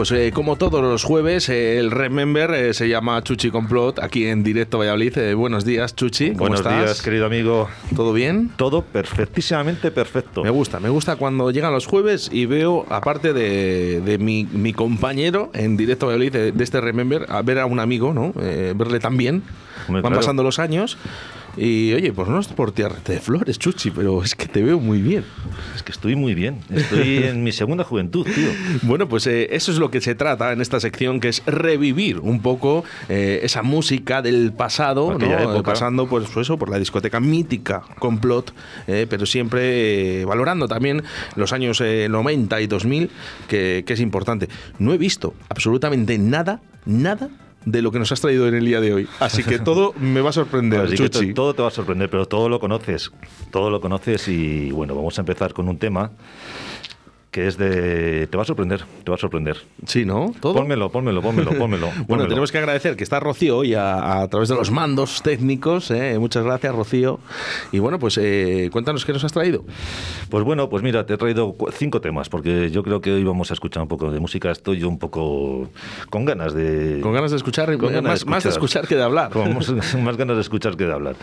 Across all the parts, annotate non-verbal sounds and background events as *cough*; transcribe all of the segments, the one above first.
Pues eh, como todos los jueves, eh, el Remember eh, se llama Chuchi Complot aquí en directo Valladolid. Eh, buenos días, Chuchi. ¿Cómo Buenos estás? días, querido amigo. ¿Todo bien? Todo perfectísimamente perfecto. Me gusta, me gusta cuando llegan los jueves y veo, aparte de, de mi, mi compañero en directo Valladolid de, de este Remember, a ver a un amigo, ¿no? Eh, verle tan bien. Hombre, Van claro. pasando los años. Y oye, pues no es por tirarte de flores, Chuchi, pero es que te veo muy bien. Es que estoy muy bien. Estoy *laughs* en mi segunda juventud, tío. Bueno, pues eh, eso es lo que se trata en esta sección, que es revivir un poco eh, esa música del pasado, Aquella ¿no? Época. pasando pues, pues eso, por la discoteca mítica, complot, eh, pero siempre eh, valorando también los años eh, 90 y 2000, que, que es importante. No he visto absolutamente nada, nada de lo que nos has traído en el día de hoy. Así que todo me va a sorprender, Así Chuchi. to- todo te va a sorprender, pero todo lo conoces. Todo lo conoces y bueno, vamos a empezar con un tema que es de... Te va a sorprender, te va a sorprender. Sí, ¿no? ¿Todo? Pónmelo, pónmelo, pónmelo, pónmelo. *laughs* Bueno, pónmelo. tenemos que agradecer que está Rocío hoy a, a través de los mandos técnicos. ¿eh? Muchas gracias, Rocío. Y bueno, pues eh, cuéntanos qué nos has traído. Pues bueno, pues mira, te he traído cinco temas, porque yo creo que hoy vamos a escuchar un poco de música. Estoy yo un poco con ganas de... Con ganas de escuchar, Con ganas más, más de escuchar que de hablar. Con *laughs* más, más ganas de escuchar que de hablar.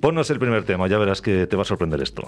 Ponnos el primer tema, ya verás que te va a sorprender esto.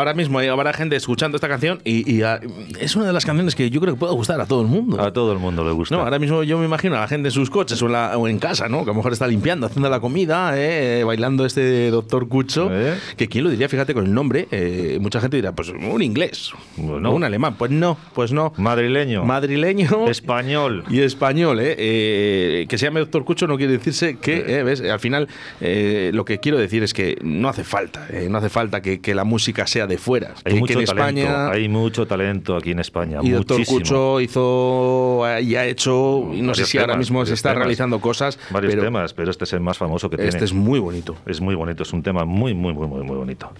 Ahora mismo hay habrá gente escuchando esta canción y, y, ah, es una de las canciones que yo creo que puede gustar a todo el mundo. A todo el mundo le gusta. No, ahora mismo yo me imagino a la gente en sus coches o en, la- o en casa, ¿no? Que a lo mejor está limpiando, haciendo la comida, eh, bailando este doctor Cucho. ¿Eh? Que quién lo diría, fíjate con el nombre. eh, mucha gente dirá, pues un inglés, Bueno. un alemán. Pues no, pues no. Madrileño. Madrileño. Español. Y español, ¿eh? Eh, Que se llame Doctor Cucho no quiere decirse que, eh, ¿ves? Al final, eh, lo que quiero decir es que no hace falta, no hace falta que, que la música sea de fuera. Hay que, mucho que en talento. España. Hay mucho talento aquí en España. y Doctor. Cucho hizo y ha hecho, y no sé si ahora mismo se está temas. realizando cosas, Varios pero temas, pero este es el más famoso que este tiene. es muy bonito. Es muy bonito, es un tema muy, muy, muy, muy, muy bonito.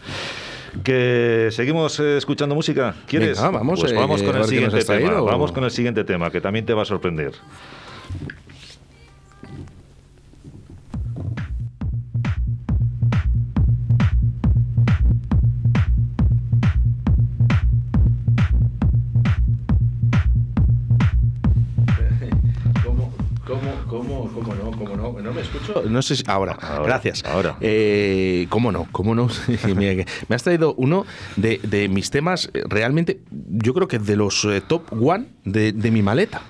Que seguimos eh, escuchando música. ¿Quieres? Venga, vamos, Pues eh, vamos con el siguiente tema. Vamos con el siguiente tema, que también te va a sorprender. Escucho. No sé si. Ahora, Ahora, gracias. ahora. Eh, ¿Cómo no? ¿Cómo no? *laughs* Me has traído uno de, de mis temas, realmente, yo creo que de los eh, top one de, de mi maleta.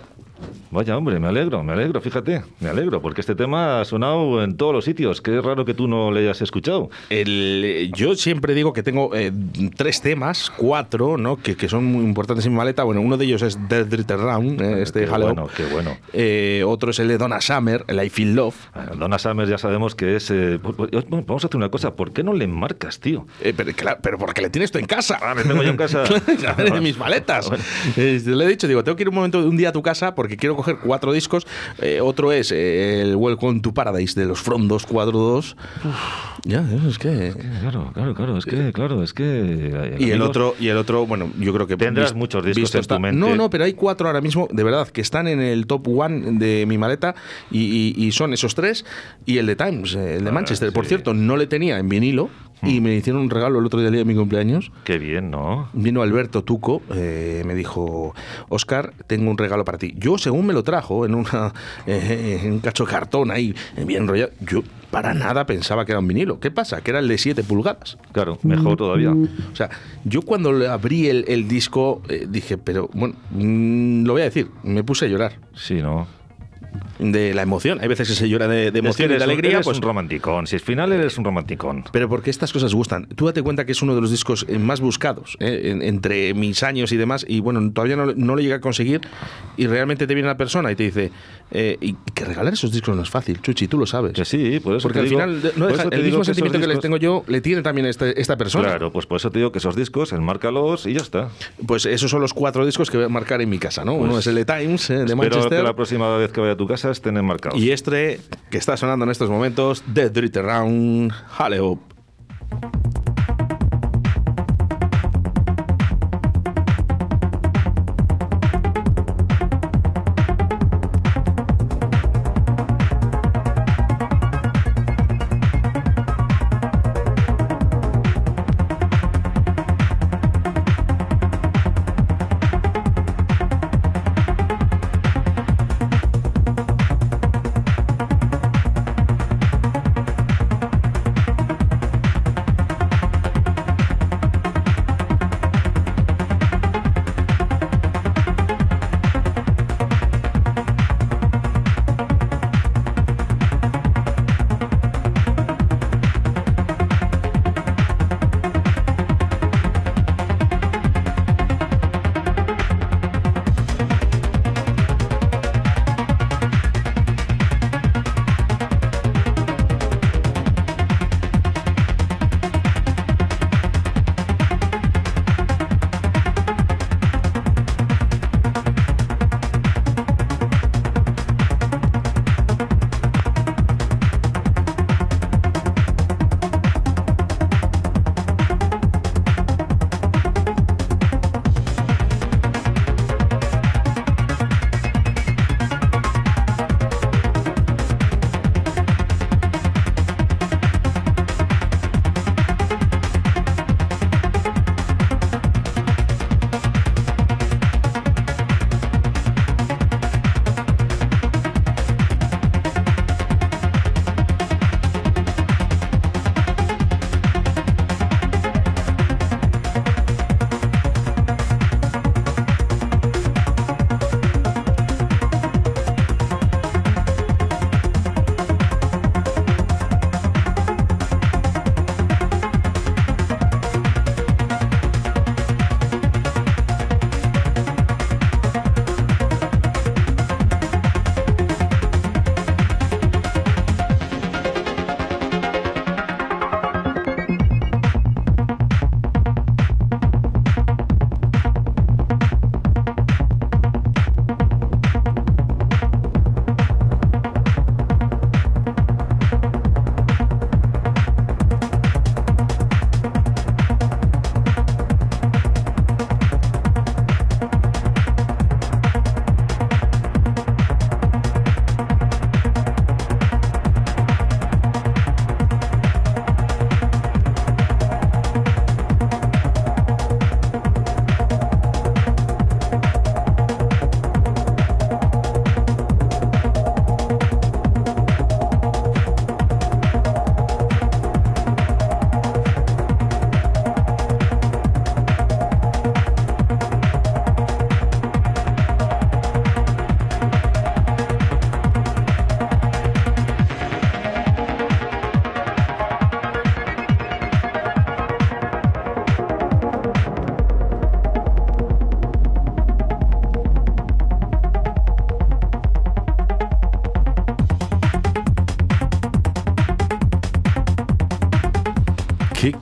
Vaya, hombre, me alegro, me alegro, fíjate, me alegro, porque este tema ha sonado en todos los sitios. Qué raro que tú no le hayas escuchado. El, yo siempre digo que tengo eh, tres temas, cuatro, ¿no? Que, que son muy importantes en mi maleta. Bueno, uno de ellos es Death Return Round, eh, este qué bueno, qué bueno. Eh, otro es el de Donna Summer, el I Feel Love. Bueno, Donna Summers ya sabemos que es... bueno, vamos a hacer una cosa, ¿por qué no le marcas, tío? Pero, claro, pero porque le tienes tú en casa. Ah, le tengo yo en casa. *laughs* De mis *laughs* maletas. Bueno. Le he dicho, digo, tengo que ir un momento, un día a tu casa porque quiero coger cuatro discos. Eh, otro es eh, el Welcome to Paradise de los From 242. Ya, es que. Claro, claro, claro, es que, claro, es que... eh, Y el otro, y el otro, bueno, yo creo que Tendrás muchos discos en tu mente. No, no, pero hay cuatro ahora mismo, de verdad, que están en el top one de mi maleta y, y- y son esos tres y el de Times, el de Ah, Manchester. Por cierto, no le tenía en vinilo y me hicieron un regalo el otro día, de mi cumpleaños. Qué bien, ¿no? Vino Alberto Tuco, eh, me dijo, Oscar, tengo un regalo para ti. Yo, según me lo trajo, en, una, *laughs* eh, en un cacho de cartón ahí, bien enrollado, yo para nada pensaba que era un vinilo. ¿Qué pasa? Que era el de 7 pulgadas. Claro, mejor todavía. O sea, yo cuando le abrí el, el disco eh, dije, pero bueno, mm, lo voy a decir, me puse a llorar Sí, ¿no? De la emoción. Hay veces que se llora de, de Es que emoción y de alegría, eres pues un romanticón. Si al final eres un romanticón. pero porque estas cosas gustan. Tú date cuenta que es uno de los discos eh, más buscados eh, en- entre mis años y demás. Y bueno, todavía no, no lo llegué a conseguir. Y realmente te viene la persona y te dice: eh, y que regalar esos discos no es fácil, Chuchi, tú lo sabes. Que sí, por eso Porque te al digo- final no deja- el mismo que esos sentimiento que les discos- tengo yo le tiene también este- esta persona. Claro, pues por eso te digo que esos discos, enmárcalos y ya está. Pues esos son los cuatro discos que voy a marcar en mi casa, ¿no? Uno Pues es el de Times, eh, de Espero Manchester. que la próxima vez que vaya a tu casa estén enmarcados. Y este que está sonando en estos momentos, Dead Dread Round, Hale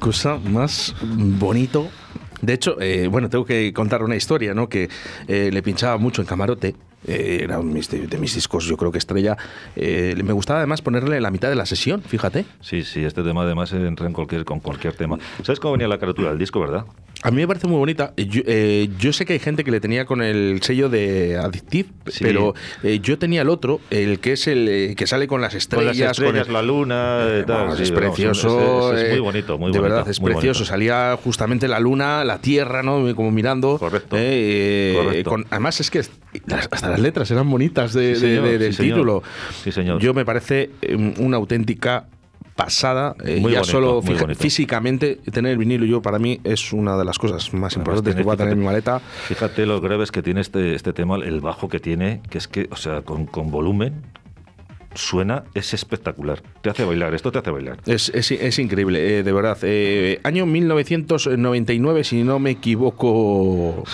cosa más bonito. De hecho, eh, bueno, tengo que contar una historia, ¿no? Que eh, le pinchaba mucho en camarote. eh, era un de, de mis discos, yo creo que estrella. Eh, me gustaba además ponerle la mitad de la sesión, fíjate. Sí, sí, este tema además entra en cualquier, con cualquier tema. ¿Sabes cómo venía la carátula del disco, verdad? A mí me parece muy bonita. Yo, eh, yo sé que hay gente que le tenía con el sello de Addictive, Sí. pero eh, yo tenía el otro, el que es el eh, que sale con las Con estrellas. las estrellas, con el- la luna, eh, tal, Vamos, sí, es precioso. es, muy eh, bonito, muy de bonito. verdad, es precioso. bonito. Salía justamente la luna, la tierra, ¿no? Como mirando. Correcto. eh, eh, Correcto. con- además, es que las- hasta las letras eran bonitas de, Sí, de- de- del señor. título. Sí, señor. Yo me parece eh, una auténtica pasada. eh, Muy ya bonito, solo muy físicamente tener el vinilo yo para mí es una de las cosas más importantes que tiene- voy a tener en mi maleta. Fíjate lo graves que tiene este, este tema, el bajo que tiene, que es que, o sea, con, con volumen suena, es espectacular. Te hace bailar, esto te hace bailar. Es, es- es increíble, eh, de verdad. Eh, año 1999, si no me equivoco. *laughs*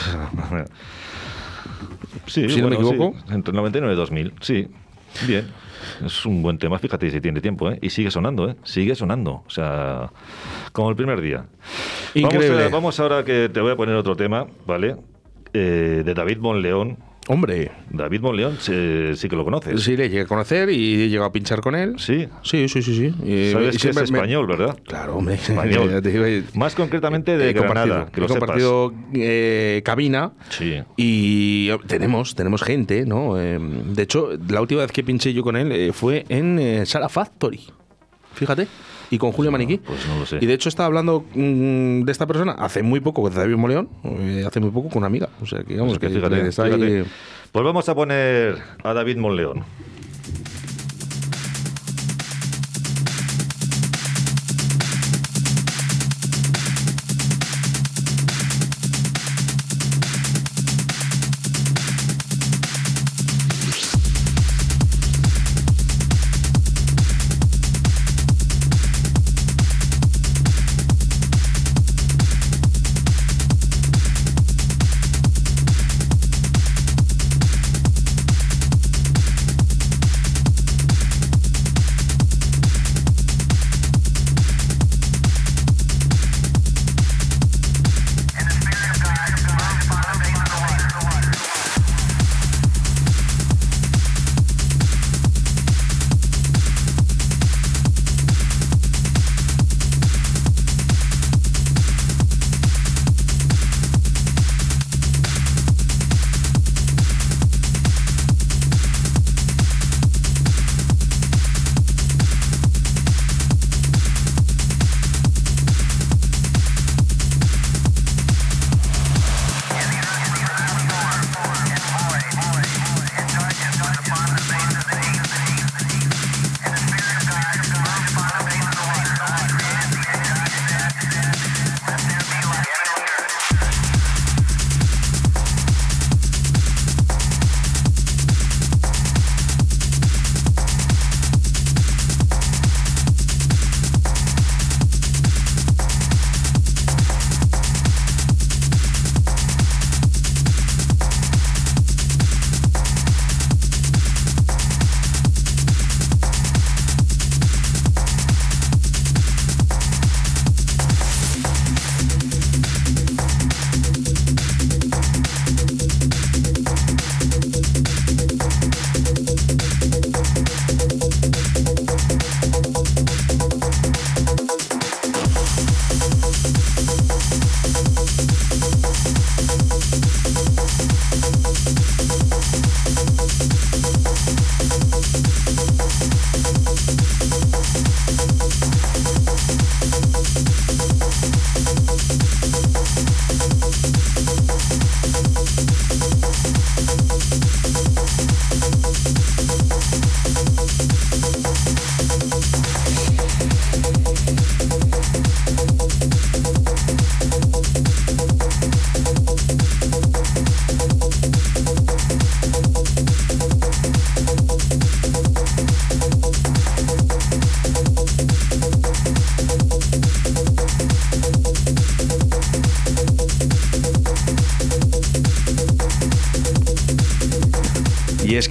Sí, Si no me bueno, sí, equivoco. entre el 99 y 2000, sí. Bien. Es un buen tema, fíjate si tiene tiempo, ¿eh? Y sigue sonando, ¿eh? Sigue sonando. O sea, como el primer día. Increíble. Vamos, a- vamos ahora que te voy a poner otro tema, ¿vale? Eh, de David Monleón. Hombre, David Monleón, sí, sí que lo conoces. sí le llegué a conocer y he llegado a pinchar con él. Sí. Sí, sí, sí, sí. Y- Sabes y que es siempre me- español, ¿verdad? Claro, hombre. *laughs* Español. Digo, Más concretamente de he compartido, Granada, que he lo sepas. compartido eh, cabina. Sí. Y eh, tenemos, tenemos gente, ¿no? Eh, de hecho, la última vez que pinché yo con él eh, fue en eh, Sala Factory. Fíjate. Y con Julio Maniquí. pues no lo sé. Y de hecho estaba hablando mm, de esta persona hace muy poco, con David Moleón, eh, hace muy poco con una amiga. O sea, que digamos Pues que que fíjate, está ahí- fíjate. Pues vamos a poner a David Monleón.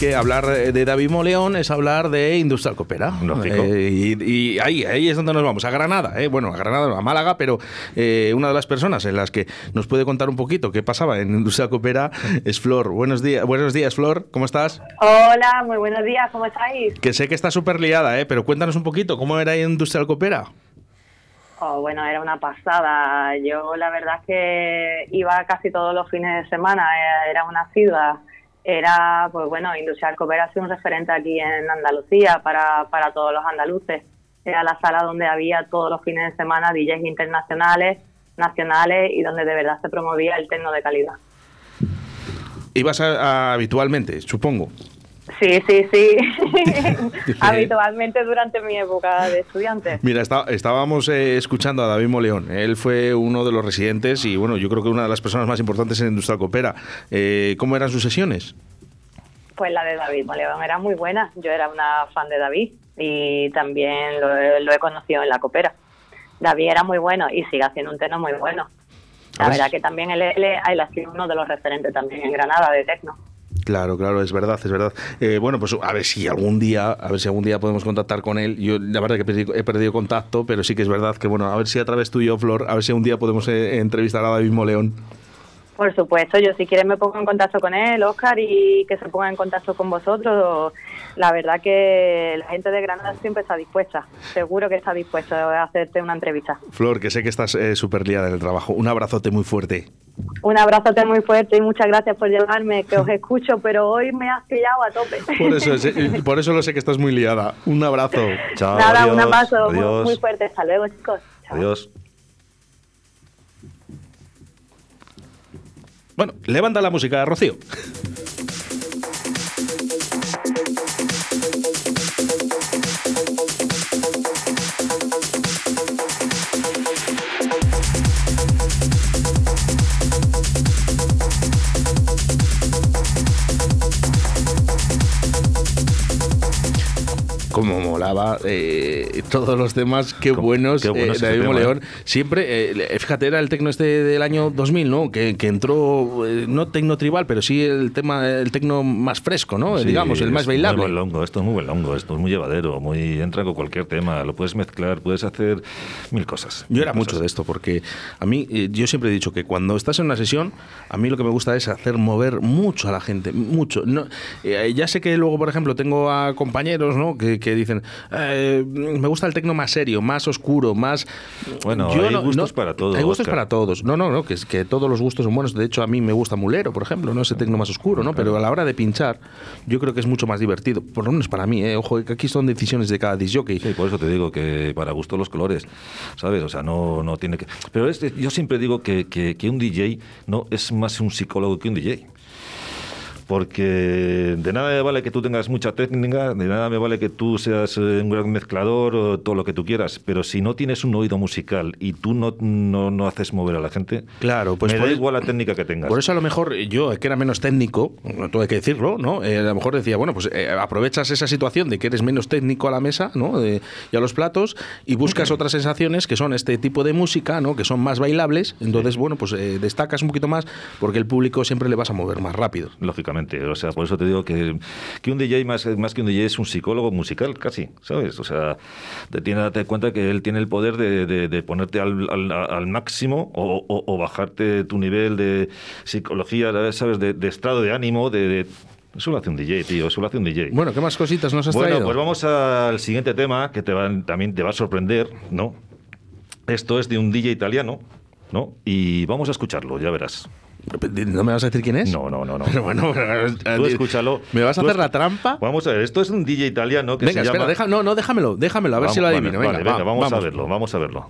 Que hablar de David Moleón es hablar de Industrial Coopera. Lógico. Eh, y y ahí, ahí es donde nos vamos, a Granada. eh, Bueno, a Granada, no, a Málaga, pero eh, una de las personas en las que nos puede contar un poquito qué pasaba en Industrial Coopera *laughs* es Flor. Buenos días, buenos días Flor, ¿cómo estás? Hola, muy buenos días, ¿cómo estáis? Que sé que está súper liada, eh, pero cuéntanos un poquito, ¿cómo era Industrial Coopera? Oh, bueno, era una pasada. Yo la verdad es que iba casi todos los fines de semana, eh, era una ciudad. Era, pues bueno, Industrial Coopera ha sido un referente aquí en Andalucía para, para todos los andaluces. Era la sala donde había todos los fines de semana DJs internacionales, nacionales y donde de verdad se promovía el tecno de calidad. Ibas a- habitualmente, supongo. Sí, sí, sí. *laughs* *laughs* Habitualmente durante mi época de estudiante. Mira, está- estábamos eh, escuchando a David Moleón. Él fue uno de los residentes y, bueno, yo creo que una de las personas más importantes en Industrial Coopera. Eh, ¿Cómo eran sus sesiones? Pues la de David Moleón era muy buena. Yo era una fan de David y también lo, he- lo he conocido en la copera. David era muy bueno y sigue haciendo un teno muy bueno. La ver. verdad que también él, él, él ha sido uno de los referentes también en Granada de tecno. Claro, claro, es verdad, es verdad. Eh, bueno, pues a ver si algún día, a ver si algún día podemos contactar con él. Yo la verdad que he perdido, contacto, pero sí que es verdad que bueno, a ver si a través tuyo, Flor, a ver si un día podemos eh, entrevistar a David Moleón. Por supuesto, yo si quieres me pongo en contacto con él, Oscar, y que se ponga en contacto con vosotros. La verdad que la gente de Granada siempre está dispuesta, seguro que está dispuesta a hacerte una entrevista. Flor, que sé que estás eh, súper liada en el trabajo. Un abrazote muy fuerte. Un abrazote muy fuerte y muchas gracias por llevarme, que os escucho, pero hoy me has pillado a tope. Por eso, *laughs* es- por eso lo sé que estás muy liada. Un abrazo. *laughs* Chao, Nada, un adiós, abrazo muy, muy fuerte. Hasta luego, chicos. Chao. Adiós. Bueno, levanta la música, Rocío. Molaba eh, todos los temas, qué buenos, qué bueno eh, David Moleón. ¿eh? Siempre, eh, fíjate, era el tecno este del año 2000, ¿no? Que, que entró, no tecno tribal, pero sí el tema, el tecno más fresco, ¿no? Sí, Digamos, el más bailable. Muy longo, esto es muy longo, esto es muy llevadero, muy entra con cualquier tema, lo puedes mezclar, puedes hacer mil cosas. Yo era mucho de esto, porque a mí, yo siempre he dicho que cuando estás en una sesión, a mí lo que me gusta es hacer mover mucho a la gente, mucho. No, ya sé que luego, por ejemplo, tengo a compañeros ¿no? que, que dicen, eh, me gusta el tecno más serio, más oscuro, más... Bueno, hay gustos para todos, Hay gustos Óscar. para todos. No, no, no, que, que todos los gustos son buenos. De hecho, a mí me gusta Mulero, por ejemplo, no ese tecno más oscuro, ¿no? Pero a la hora de pinchar, yo creo que es mucho más divertido. Por lo menos para mí, ¿eh? Ojo, que aquí son decisiones de cada disc jockey. Sí, por eso te digo que para gusto los colores, ¿sabes? O sea, no, no tiene que... Pero es, yo siempre digo que, que, que un DJ no es más un psicólogo que un DJ. Porque de nada me vale que tú tengas mucha técnica, de nada me vale que tú seas eh, un gran mezclador o todo lo que tú quieras, pero si no tienes un oído musical y tú no, no, no haces mover a la gente, Claro, pues me da el- igual la técnica que tengas. Por eso a lo mejor yo, que era menos técnico, no tuve que decirlo, ¿no? Eh, a lo mejor decía, bueno, pues eh, aprovechas esa situación de que eres menos técnico a la mesa, ¿no? De- y a los platos, y buscas otras sensaciones que son este tipo de música, ¿no? Que son más bailables. Entonces, bueno, pues eh, destacas un poquito más porque el público siempre le vas a mover más rápido. Lógicamente, o sea, por eso te digo que, que un DJ más, más que un DJ es un psicólogo musical, casi, ¿sabes? O sea, te tiene date cuenta que él tiene el poder de, de- de ponerte al, al- al máximo o, o- o bajarte tu nivel de psicología, ¿sabes? De, de estado de ánimo, de, Eso lo hace un DJ, tío, eso lo hace un DJ. Bueno, ¿qué más cositas nos has Bueno, traído? pues vamos al siguiente tema que te va, también te va a sorprender, ¿no? Esto es de un DJ italiano, ¿no? Y vamos a escucharlo, ya verás. ¿No me vas a decir quién es? No, no, no, no. Pero bueno, pero- Tú escúchalo. ¿Me vas a hacer la trampa? Vamos a ver, esto es un DJ italiano que Venga, se espera, llama... deja, no, no, déjamelo, déjamelo, a ver si lo adivino. vale, venga, vamos, a verlo, vamos a verlo.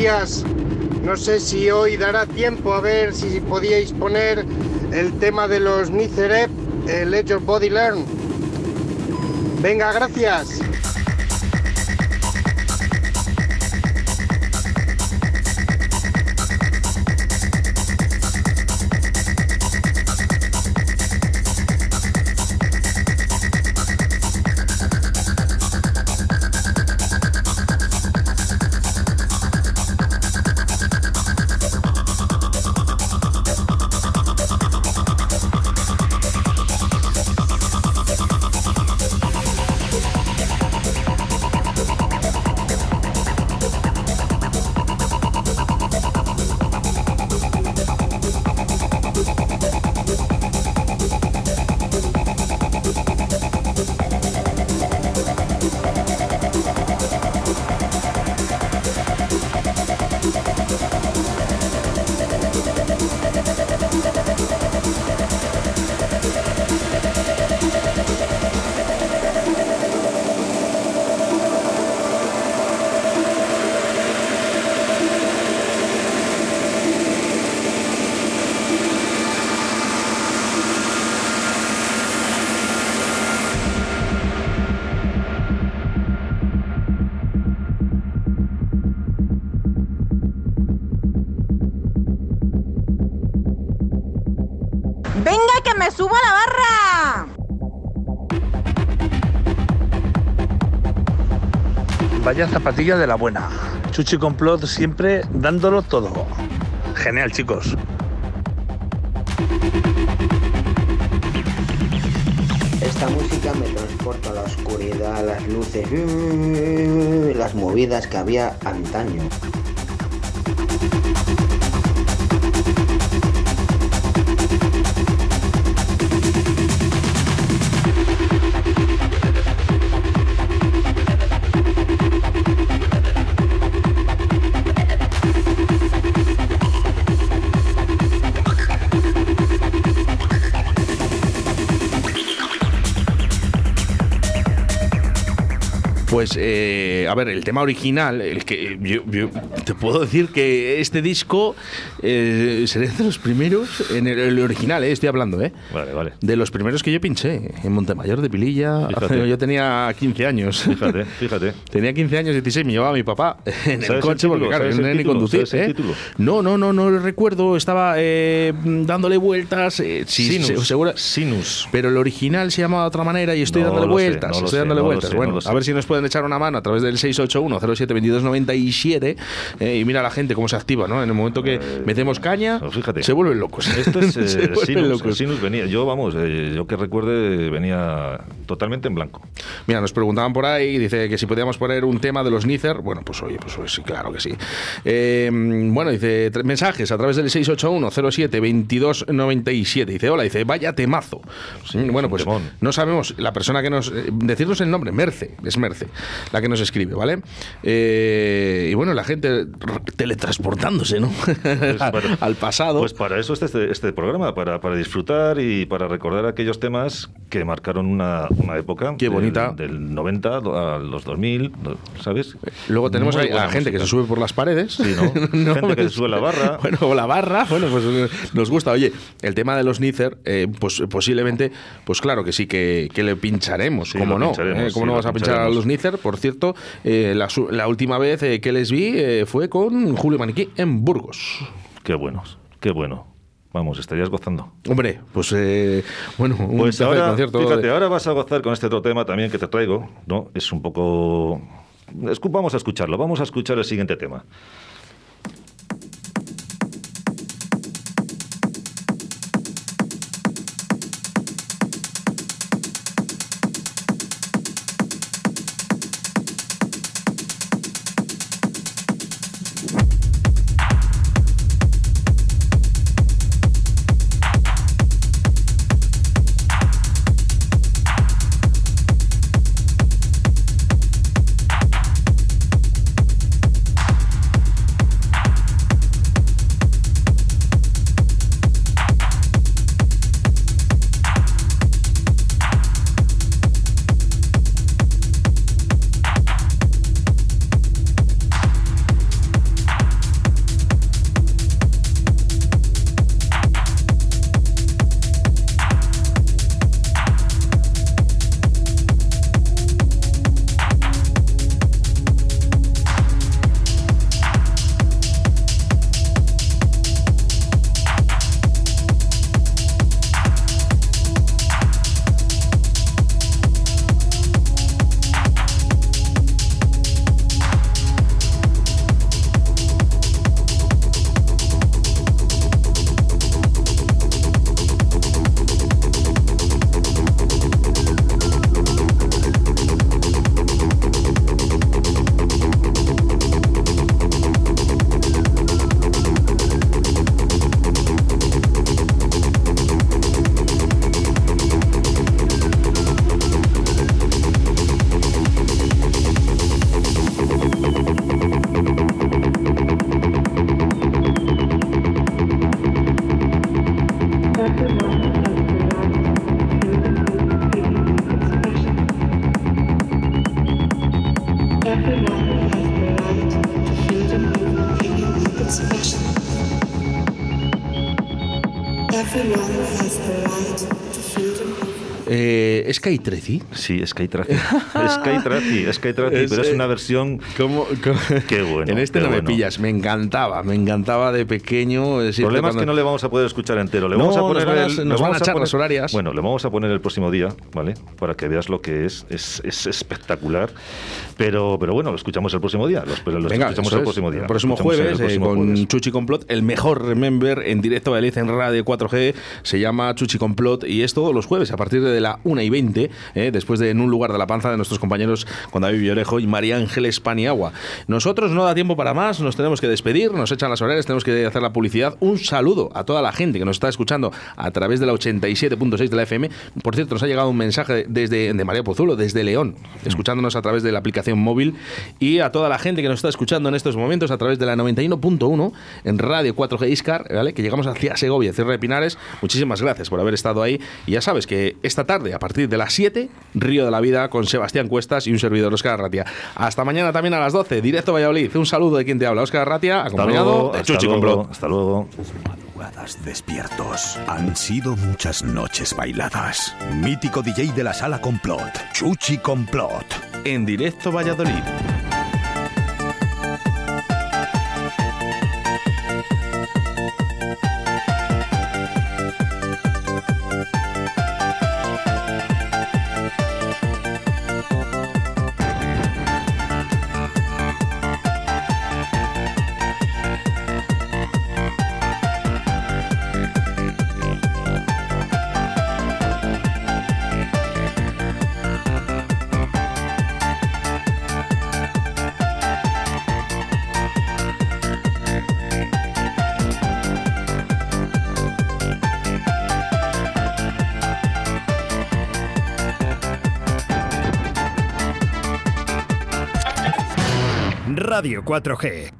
No sé si hoy dará tiempo a ver si podíais poner el tema de los Nizerep, el Let Your Body Learn. Venga, gracias. Vaya zapatilla de la buena. Chuchi Complot siempre dándolo todo. Genial, chicos. Esta música me transporta a la oscuridad, las luces, las movidas que había antaño. Pues, eh, a ver, el tema original, el que yo, yo te puedo decir que este disco eh, sería de los primeros, en el, el original, eh, estoy hablando, ¿eh? Vale, vale. De los primeros que yo pinché en Montemayor de Pililla. Fíjate. *laughs* Yo tenía 15 años. Fíjate, *laughs* fíjate. Tenía 15 años, 16, me llevaba mi papá en el ¿Sabes el coche porque, no tenía ni conducir. ¿Sabes el ¿eh? No, no, no, no lo recuerdo. Estaba eh, dándole vueltas. eh, Sinus. se- segura- Sinus. Pero el original se llamaba de otra manera y estoy No dándole sé, vueltas. no estoy sé, dándole no vueltas. sé, bueno, a ver si nos pueden echar una mano a través del 681-07-2297. eh, y mira la gente cómo se activa, ¿no? En el momento que metemos caña, pues fíjate. se vuelven locos. Esto es *laughs* eh, vuelven Sinus. locos. Sinus venía. Yo, vamos, eh, yo que recuerde, venía totalmente en blanco. Mira, nos preguntaban por ahí, dice que si podíamos poner un tema de los Nícer. Bueno, pues oye, pues, sí, claro que sí. Eh, bueno, dice mensajes a través del 681-07-2297. Dice, hola, dice, vaya temazo. Mm, bueno, pues temón. no sabemos, la persona que nos... eh, decirnos el nombre, Merce, es Merce, la que nos escribe, ¿vale? Eh, y bueno, la gente teletransportándose, ¿no? *laughs* al, bueno, al pasado. Pues para eso este, este programa, para, para disfrutar y para recordar aquellos temas que marcaron una, una época. Qué del- bonita. Del, 90 a los 2000, ¿sabes? Luego tenemos ahí a gente que se sube por las paredes. Sí, ¿no? *laughs* Gente que se sube a la barra. *laughs* Bueno, o la barra, bueno, pues nos gusta. Oye, el tema de los Nícer, eh, pues posiblemente, pues claro que sí, que, que le pincharemos, Sí, ¿cómo no? pincharemos, ¿Eh? ¿Cómo sí, no vas a pinchar a los Nícer? Por cierto, eh, la, última vez que les vi fue con Julio Maniquí en Burgos. Qué buenos, qué bueno. Vamos, estarías gozando. Hombre, pues eh, bueno, un Pues ahora, concierto fíjate, de- ahora vas a gozar con este otro tema también que te traigo, ¿no? Es un poco... Vamos a escucharlo, vamos a escuchar el siguiente tema. Everyone has the right to freedom. Eh, ¿Sky 13? Sí, Sky Tracy. Sky Tracy, Sky Tracy, pero es una versión. ¿Cómo, Qué bueno. en este no me pillas, me encantaba, me encantaba de pequeño. El problema es que no le vamos a poder escuchar entero. Le No, vamos a nos poner van a- el- nos van a echar poner- las horarias. Bueno, le vamos a poner el próximo día, ¿vale? Para que veas lo que es. Es, es espectacular. Pero, pero bueno, lo escuchamos el próximo día. Lo, pero lo Venga, escuchamos el próximo día. El próximo jueves, el eh, con jueves. Chuchi Complot, el mejor Remember en directo de Alice en Radio 4G. Se llama Chuchi Complot y es todos los jueves a partir de la 1 y 20, eh, después de En un lugar de la panza de nuestros compañeros con David Villorejo y María Ángeles Paniagua. Nosotros no da tiempo para más, nos tenemos que despedir, nos echan las horarias, tenemos que hacer la publicidad. Un saludo a toda la gente que nos está escuchando a través de la 87.6 de la FM. Por cierto, nos ha llegado un mensaje desde de María Pozulo, desde León, escuchándonos a través de la aplicación móvil y a toda la gente que nos está escuchando en estos momentos a través de la 91.1 en Radio 4G Iscar, ¿vale? que llegamos hacia Segovia, Cierre de Pinares. Muchísimas gracias por haber estado ahí. Y ya sabes que esta tarde, a partir de las 7, Río de la Vida con Sebastián Cuestas y un servidor, Oscar Arratia. Hasta mañana también a las 12, directo Valladolid. Un saludo de quien te habla, Oscar Arratia, acompañado luego, de hasta Chuchi Complot. hasta luego. Madrugadas despiertos. Han sido muchas noches bailadas. Mítico DJ de la sala complot. Chuchi Complot. En directo Valladolid. 4G.